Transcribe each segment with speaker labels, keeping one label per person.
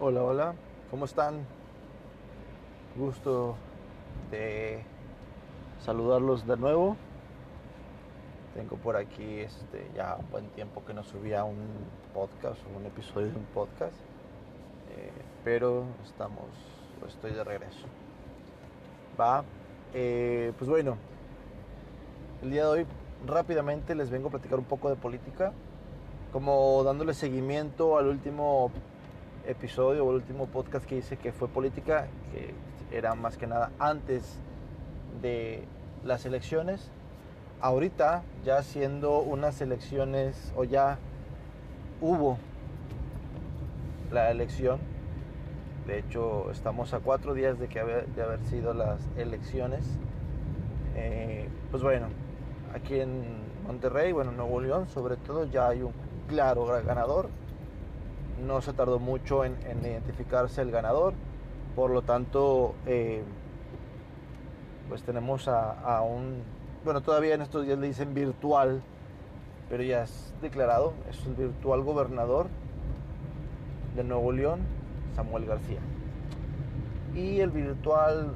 Speaker 1: Hola, hola, ¿cómo están? Gusto de saludarlos de nuevo. Tengo por aquí este, ya un buen tiempo que no subía un podcast o un episodio de un podcast, eh, pero estamos, estoy de regreso. Va, eh, pues bueno, el día de hoy rápidamente les vengo a platicar un poco de política, como dándole seguimiento al último episodio o el último podcast que hice que fue política, que era más que nada antes de las elecciones. Ahorita ya siendo unas elecciones o ya hubo la elección, de hecho estamos a cuatro días de, que haber, de haber sido las elecciones, eh, pues bueno, aquí en Monterrey, bueno, en Nuevo León sobre todo ya hay un claro ganador no se tardó mucho en, identificarse el ganador, por lo tanto, eh, pues tenemos a, un, bueno, todavía en estos días le dicen virtual, pero ya es declarado, es el virtual gobernador de Nuevo León, Samuel García. Y el virtual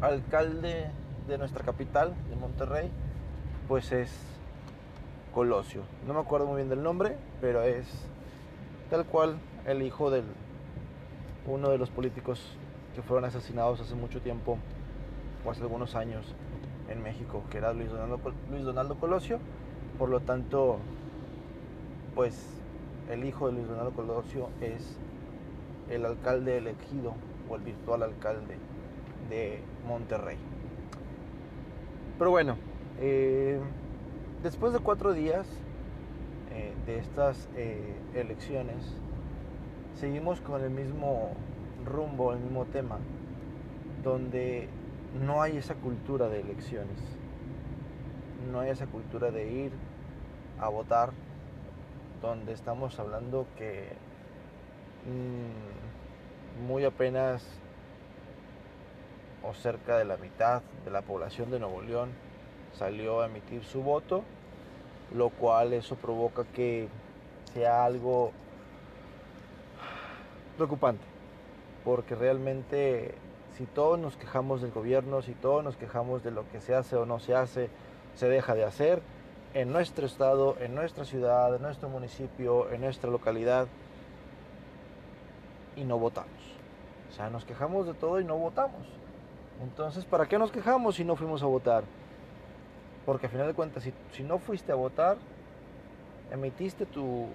Speaker 1: alcalde de nuestra capital, de Monterrey, pues es Colosio. No me acuerdo muy bien del nombre, pero es tal cual el hijo de uno de los políticos que fueron asesinados hace mucho tiempo, o hace algunos años, en México, que era Luis Donaldo, Colosio. Por lo tanto, pues el hijo de Luis Donaldo Colosio es el alcalde elegido o el virtual alcalde de Monterrey. Pero bueno, eh, Después de cuatro días eh, de estas eh, elecciones, seguimos con el mismo rumbo, el mismo tema, donde no hay esa cultura de elecciones, no hay esa cultura de ir a votar, donde estamos hablando que mm, muy apenas o cerca de la mitad de la población de Nuevo León salió a emitir su voto, lo cual eso provoca que sea algo preocupante, porque realmente si todos nos quejamos del gobierno, si todos nos quejamos de lo que se hace o no se hace, se deja de hacer en nuestro estado, en nuestra ciudad, en nuestro municipio, en nuestra localidad, y no votamos. O sea, nos quejamos de todo y no votamos. Entonces, ¿para qué nos quejamos si no fuimos a votar? Porque al final de cuentas, si, no fuiste a votar, emitiste tu,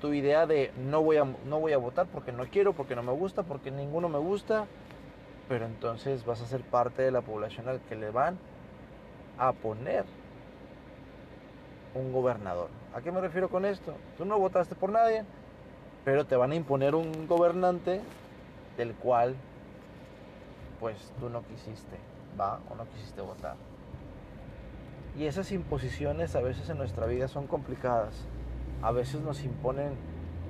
Speaker 1: tu idea de no voy, a, no voy a votar porque no quiero, porque no me gusta, porque ninguno me gusta, pero entonces vas a ser parte de la población al que le van a poner un gobernador. ¿A qué me refiero con esto? Tú no votaste por nadie, pero te van a imponer un gobernante del cual pues tú no quisiste va o no quisiste votar. Y esas imposiciones a veces en nuestra vida son complicadas. A veces nos imponen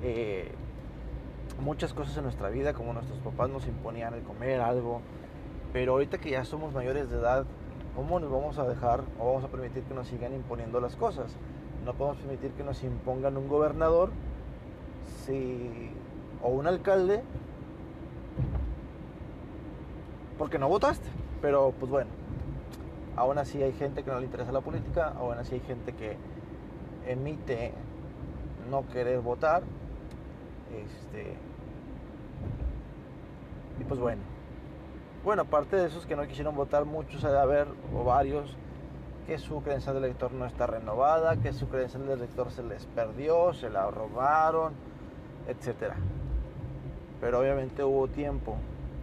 Speaker 1: eh, muchas cosas en nuestra vida, como nuestros papás nos imponían el comer algo. Pero ahorita que ya somos mayores de edad, ¿cómo nos vamos a dejar o vamos a permitir que nos sigan imponiendo las cosas? No podemos permitir que nos impongan un gobernador si, o un alcalde porque no votaste. Pero pues bueno, aún así hay gente que no le interesa la política, aún así hay gente que emite no querer votar. Este, y pues bueno. Bueno, aparte de esos que no quisieron votar, muchos hay de haber, o varios, que su creencia de elector no está renovada, que su creencia de elector se les perdió, se la robaron, etc. Pero obviamente hubo tiempo,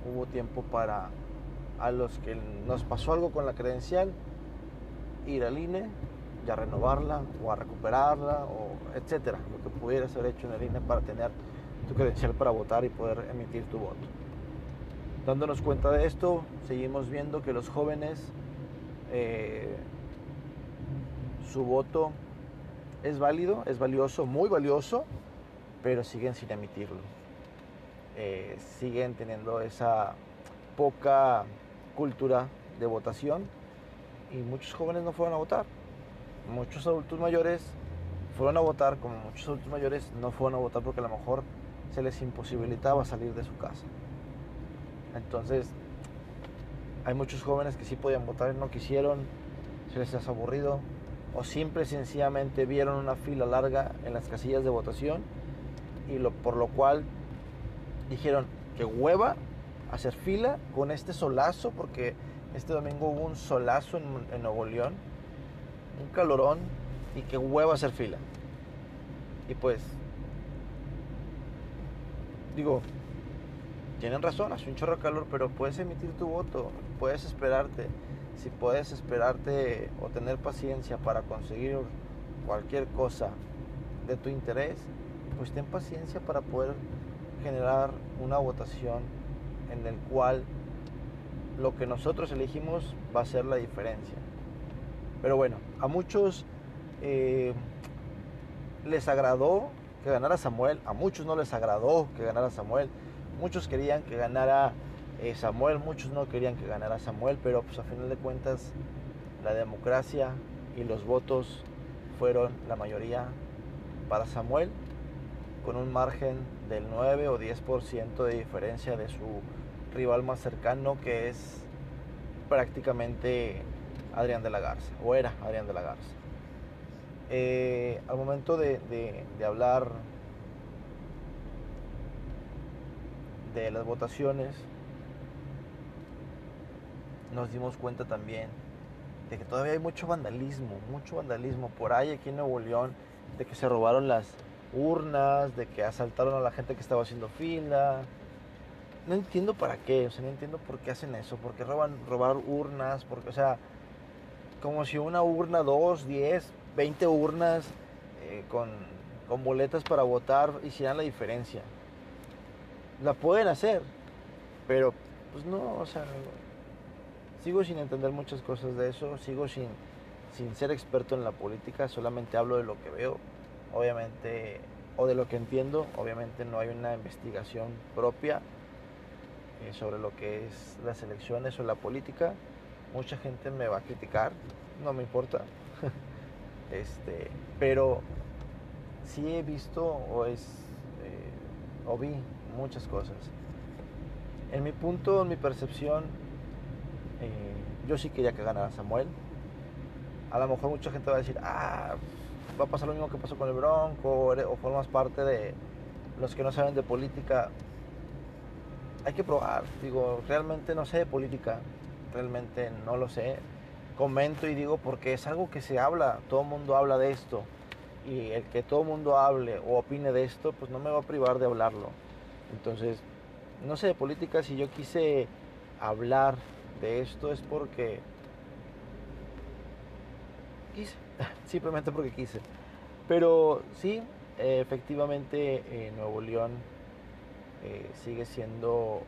Speaker 1: hubo tiempo para a los que nos pasó algo con la credencial, ir al INE y a renovarla o a recuperarla o etcétera, lo que pudieras haber hecho en el INE para tener tu credencial para votar y poder emitir tu voto. Dándonos cuenta de esto, seguimos viendo que los jóvenes eh, su voto es válido, es valioso, muy valioso, pero siguen sin emitirlo. Eh, siguen teniendo esa poca cultura de votación y muchos jóvenes no fueron a votar. Muchos adultos mayores fueron a votar, como muchos adultos mayores, no fueron a votar porque a lo mejor se les imposibilitaba salir de su casa. Entonces, hay muchos jóvenes que sí podían votar y no quisieron, se les hace aburrido, o simple y sencillamente vieron una fila larga en las casillas de votación y por lo cual dijeron que hueva hacer fila con este solazo, porque este domingo hubo un solazo en, en Nuevo León, un calorón y que hueva hacer fila. Y pues, digo, tienen razón, hace un chorro de calor, pero puedes emitir tu voto, puedes esperarte. Si puedes esperarte o tener paciencia para conseguir cualquier cosa de tu interés, pues ten paciencia para poder generar una votación en el cual lo que nosotros elegimos va a ser la diferencia. Pero bueno, a muchos eh, les agradó que ganara Samuel, a muchos no les agradó que ganara Samuel, muchos querían que ganara eh, Samuel, muchos no querían que ganara Samuel, pero pues a final de cuentas la democracia y los votos fueron la mayoría para Samuel con un margen del 9 o 10% de diferencia de su rival más cercano que es prácticamente Adrián de la Garza, o era Adrián de la Garza. Eh, al momento de, de hablar de las votaciones, nos dimos cuenta también de que todavía hay mucho vandalismo, mucho vandalismo por ahí aquí en Nuevo León, de que se robaron las urnas, de que asaltaron a la gente que estaba haciendo fila. No entiendo para qué, o sea, no entiendo por qué hacen eso, porque roban robar urnas, porque, o sea, como si una urna, dos, diez, veinte urnas eh, con, con boletas para votar hicieran la diferencia. La pueden hacer, pero pues no, o sea, sigo sin entender muchas cosas de eso, sigo sin, sin ser experto en la política, solamente hablo de lo que veo, obviamente, o de lo que entiendo, obviamente no hay una investigación propia eh, sobre lo que es las elecciones o la política. Mucha gente me va a criticar, no me importa. este, pero sí he visto o es eh, o vi muchas cosas. En mi punto, en mi percepción, eh, yo sí quería que ganara Samuel. A lo mejor mucha gente va a decir, ah, va a pasar lo mismo que pasó con el Bronco, o formas parte de los que no saben de política. Hay que probar, digo, realmente no sé de política, realmente no lo sé. Comento y digo porque es algo que se habla, todo el mundo habla de esto. Y el que todo el mundo hable o opine de esto, pues no me va a privar de hablarlo. Entonces, no sé de política, si yo quise hablar de esto es porque quise, simplemente porque quise. Pero sí, efectivamente Nuevo León eh, sigue siendo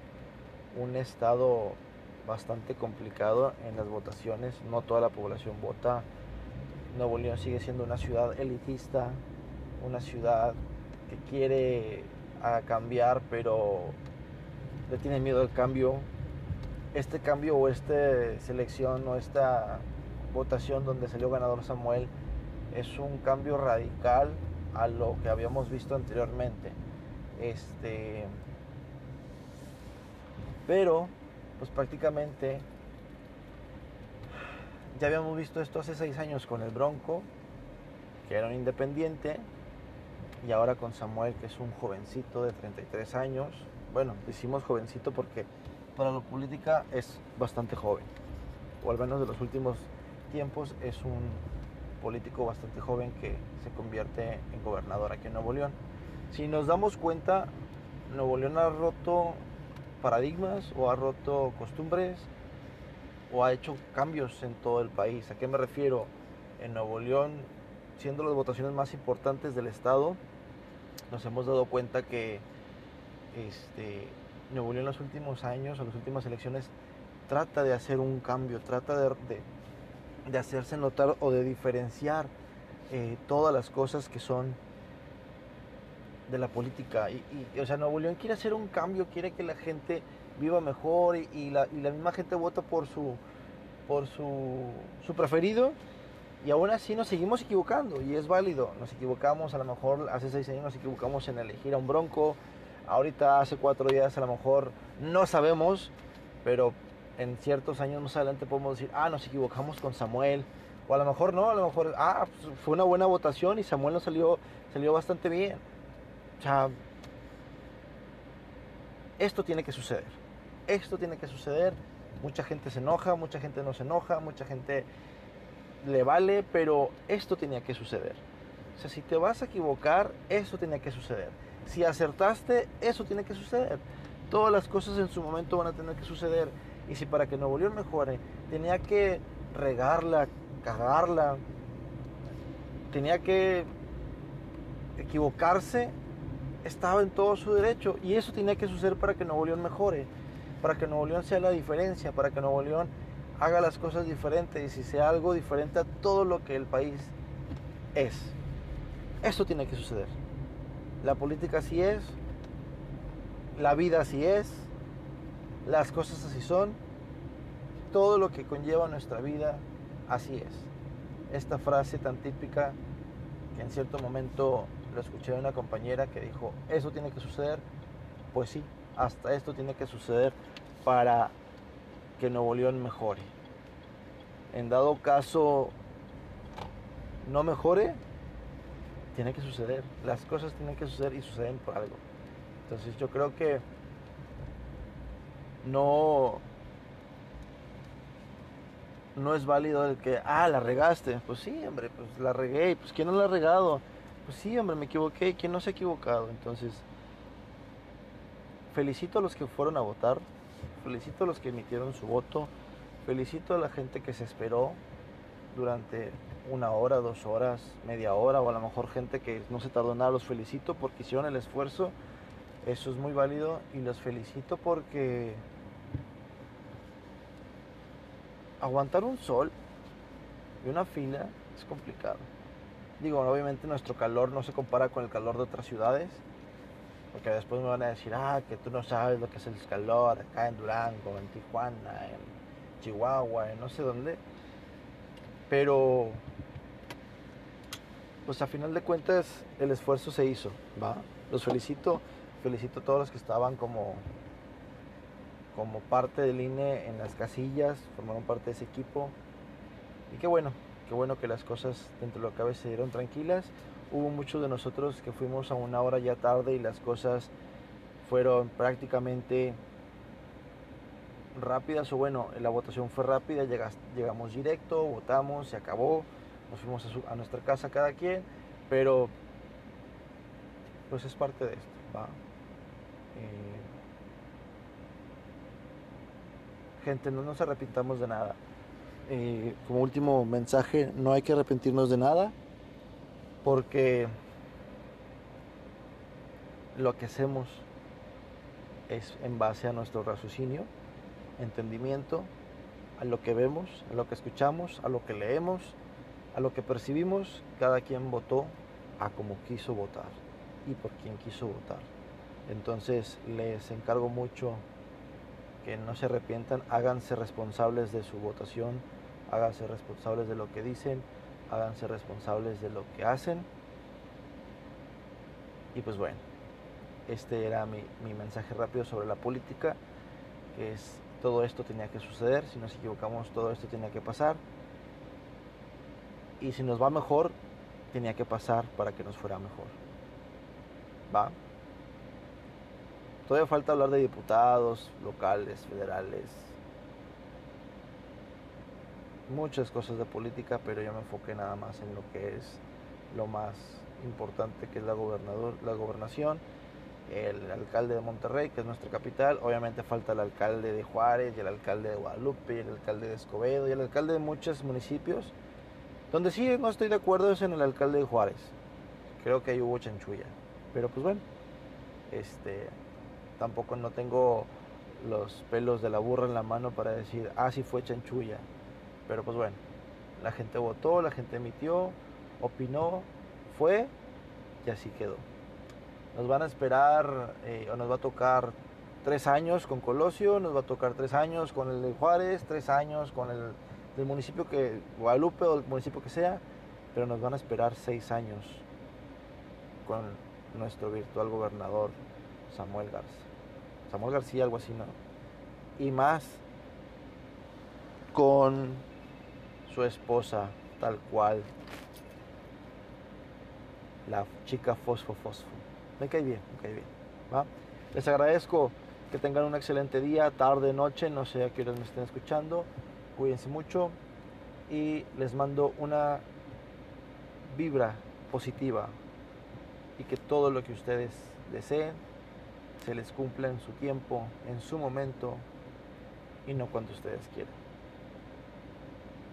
Speaker 1: un estado bastante complicado en las votaciones, no toda la población vota. Nuevo León sigue siendo una ciudad elitista, una ciudad que quiere cambiar, pero le tiene miedo al cambio, este cambio o esta selección o esta votación donde salió ganador Samuel es un cambio radical a lo que habíamos visto anteriormente. Este, pero, pues prácticamente ya habíamos visto esto hace seis años con el Bronco, que era un independiente, y ahora con Samuel, que es un jovencito de 33 años. Bueno, decimos jovencito porque para la política es bastante joven, o al menos de los últimos tiempos es un político bastante joven que se convierte en gobernador aquí en Nuevo León. Si nos damos cuenta, Nuevo León ha roto paradigmas o ha roto costumbres o ha hecho cambios en todo el país. ¿A qué me refiero? En Nuevo León, siendo las votaciones más importantes del estado, nos hemos dado cuenta que este, Nuevo León en los últimos años, en las últimas elecciones, trata de hacer un cambio, trata de, de, hacerse notar o de diferenciar eh, todas las cosas que son de la política. Y, o sea, Nuevo León quiere hacer un cambio, quiere que la gente viva mejor y, la, y la, misma gente vota por su, por su, su preferido. Y aún así nos seguimos equivocando y es válido. Nos equivocamos, a lo mejor hace seis años nos equivocamos en elegir a un bronco. Ahorita hace cuatro días a lo mejor no sabemos, pero en ciertos años más adelante podemos decir, ah, nos equivocamos con Samuel. O a lo mejor no, a lo mejor, ah, pues, fue una buena votación y Samuel nos salió, salió bastante bien. O sea, esto tiene que suceder. Esto tiene que suceder. Mucha gente se enoja, mucha gente no se enoja, mucha gente le vale, pero esto tenía que suceder. O sea, si te vas a equivocar, eso tenía que suceder. Si acertaste, eso tiene que suceder. Todas las cosas en su momento van a tener que suceder. Y si para que Nuevo León mejore, tenía que regarla, cagarla, tenía que equivocarse, estaba en todo su derecho. Y eso tenía que suceder para que Nuevo León mejore, para que Nuevo León sea la diferencia, para que Nuevo León haga las cosas diferentes y sea algo diferente a todo lo que el país es. Eso tiene que suceder. La política así es, la vida así es, las cosas así son, todo lo que conlleva nuestra vida así es. Esta frase tan típica que en cierto momento lo escuché de una compañera que dijo, eso tiene que suceder, pues sí, hasta esto tiene que suceder para que Nuevo León mejore. En dado caso no mejore, tiene que suceder. Las cosas tienen que suceder y suceden por algo. Entonces yo creo que no no es válido el que, ah, la regaste. Pues sí, hombre, pues la regué. Pues ¿quién no la ha regado? Pues sí, hombre, me equivoqué. ¿Quién no se ha equivocado? Entonces, felicito a los que fueron a votar. Felicito a los que emitieron su voto. Felicito a la gente que se esperó durante una hora, dos horas, media hora, o a lo mejor gente que no se tardó nada. Los felicito porque hicieron el esfuerzo. Eso es muy válido y los felicito porque aguantar un sol y una fila es complicado. Digo, obviamente nuestro calor no se compara con el calor de otras ciudades, porque después me van a decir, ah, que tú no sabes lo que es el calor acá en Durango, en Tijuana, en Chihuahua, en no sé dónde. Pero, pues a final de cuentas, el esfuerzo se hizo, ¿va? Los felicito, felicito a todos los que estaban como como parte del INE en las casillas, formaron parte de ese equipo. Y qué bueno, qué bueno que las cosas dentro de lo que cabe se dieron tranquilas. Hubo muchos de nosotros que fuimos a una hora ya tarde y las cosas fueron prácticamente rápidas o bueno, la votación fue rápida, llegamos directo, votamos, se acabó, nos fuimos a, nuestra casa cada quien, pero pues es parte de esto, ¿va? Eh, gente, no nos arrepintamos de nada. Eh, como último mensaje, no hay que arrepentirnos de nada porque lo que hacemos es en base a nuestro raciocinio, entendimiento, a lo que vemos, a lo que escuchamos, a lo que leemos, a lo que percibimos, cada quien votó a como quiso votar y por quien quiso votar. Entonces les encargo mucho que no se arrepientan, háganse responsables de su votación, háganse responsables de lo que dicen, háganse responsables de lo que hacen. Y pues bueno, este era mi, mensaje rápido sobre la política, que es todo esto tenía que suceder, si nos equivocamos todo esto tenía que pasar. Y si nos va mejor, tenía que pasar para que nos fuera mejor. ¿Va? Todavía falta hablar de diputados locales, federales, muchas cosas de política, pero yo me enfoqué nada más en lo que es lo más importante, que es la, gobernador, la gobernación, el alcalde de Monterrey, que es nuestra capital, obviamente falta el alcalde de Juárez, y el alcalde de Guadalupe, el alcalde de Escobedo, y el alcalde de muchos municipios. Donde sí no estoy de acuerdo es en el alcalde de Juárez. Creo que ahí hubo chanchulla. Pero pues bueno, este, tampoco no tengo los pelos de la burra en la mano para decir, ah, sí fue chanchulla. Pero pues bueno, la gente votó, la gente emitió, opinó, fue y así quedó. Nos van a esperar eh, o nos va a tocar tres años con Colosio, nos va a tocar tres años con el de Juárez, tres años con el del municipio que, Guadalupe o del municipio que sea, pero nos van a esperar seis años con nuestro virtual gobernador Samuel Garza. Samuel García, algo así, ¿no? Y más con su esposa, tal cual, la chica Fosfo Fosfo. Me cae bien, me cae bien. ¿va? Les agradezco que tengan un excelente día, tarde, noche, no sé a qué horas me estén escuchando. Cuídense mucho y les mando una vibra positiva y que todo lo que ustedes deseen se les cumpla en su tiempo, en su momento y no cuando ustedes quieran.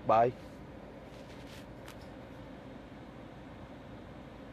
Speaker 1: Bye.